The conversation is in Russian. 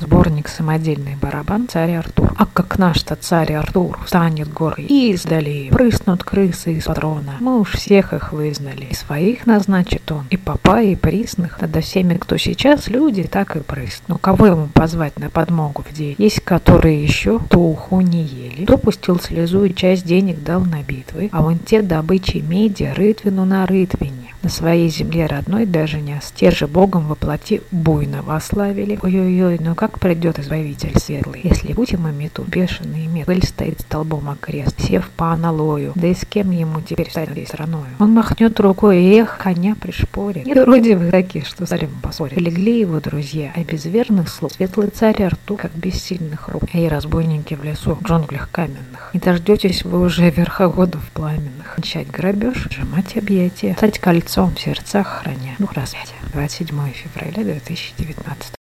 сборник «Самодельный барабан» царь Артур. А как наш-то царь Артур станет горой и издали, прыснут крысы из патрона. Мы уж всех их вызнали. И своих назначит он, и папа, и присных. Тогда всеми, кто сейчас люди, так и прыснут. Ну кого ему позвать на подмогу в день? Есть которые еще то уху не ели, то пустил слезу и часть денег дал на битвы, а вон те добычи меди рытвину на рытвине на своей земле родной даже не те же Богом воплоти буйно вославили. Ой-ой-ой, ну как придет избавитель светлый, если будем иметь бешеный мед, пыль стоит столбом окрест, сев по аналою, да и с кем ему теперь стать этой страною? Он махнет рукой, и эх, коня пришпорит. И вроде вы такие, что царем поспорят. Легли его друзья, а без верных слов светлый царь Артур, как без сильных рук. Эй, разбойники в лесу, в джунглях каменных, не дождетесь вы уже верховодов пламенных. Начать грабеж, сжимать объятия, стать кольцом в сердцах храня. Ну, распятие. 27 февраля 2019